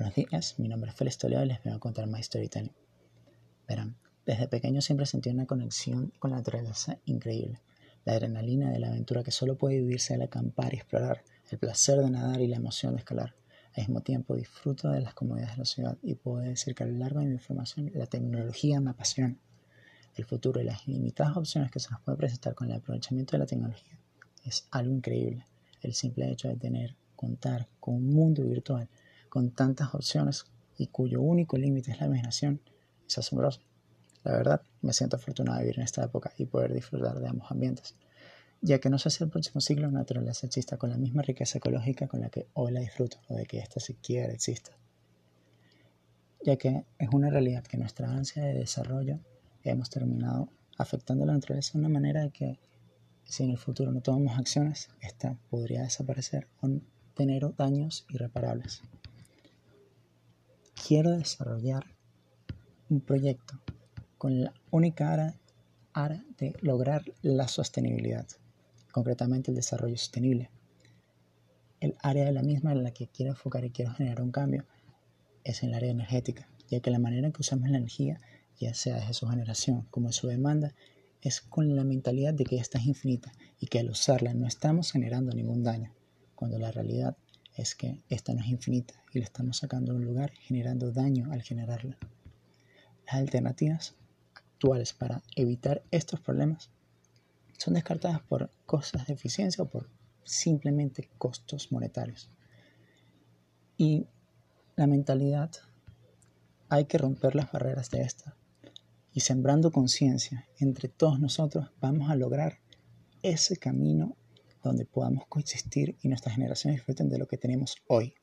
Buenos días, mi nombre es Félix Toledo y les voy a contar My Storytelling. Verán, desde pequeño siempre sentí una conexión con la naturaleza increíble. La adrenalina de la aventura que solo puede vivirse al acampar y explorar, el placer de nadar y la emoción de escalar. Al mismo tiempo disfruto de las comodidades de la ciudad y puedo decir que a lo largo de mi formación la tecnología me apasiona. El futuro y las ilimitadas opciones que se nos puede presentar con el aprovechamiento de la tecnología es algo increíble. El simple hecho de tener, contar con un mundo virtual con tantas opciones y cuyo único límite es la imaginación, es asombroso. La verdad, me siento afortunado de vivir en esta época y poder disfrutar de ambos ambientes, ya que no sé si el próximo siglo la naturaleza exista con la misma riqueza ecológica con la que hoy la disfruto o de que ésta siquiera exista, ya que es una realidad que nuestra ansia de desarrollo hemos terminado afectando a la naturaleza de una manera que si en el futuro no tomamos acciones, esta podría desaparecer o tener daños irreparables quiero desarrollar un proyecto con la única área, de lograr la sostenibilidad, concretamente el desarrollo sostenible. El área de la misma en la que quiero enfocar y quiero generar un cambio es en el área energética, ya que la manera en que usamos la energía, ya sea desde su generación como de su demanda, es con la mentalidad de que esta es infinita y que al usarla no estamos generando ningún daño, cuando la realidad es que esta no es infinita y la estamos sacando de un lugar generando daño al generarla. Las alternativas actuales para evitar estos problemas son descartadas por cosas de eficiencia o por simplemente costos monetarios. Y la mentalidad hay que romper las barreras de esta. Y sembrando conciencia entre todos nosotros vamos a lograr ese camino donde podamos coexistir y nuestras generaciones disfruten de lo que tenemos hoy.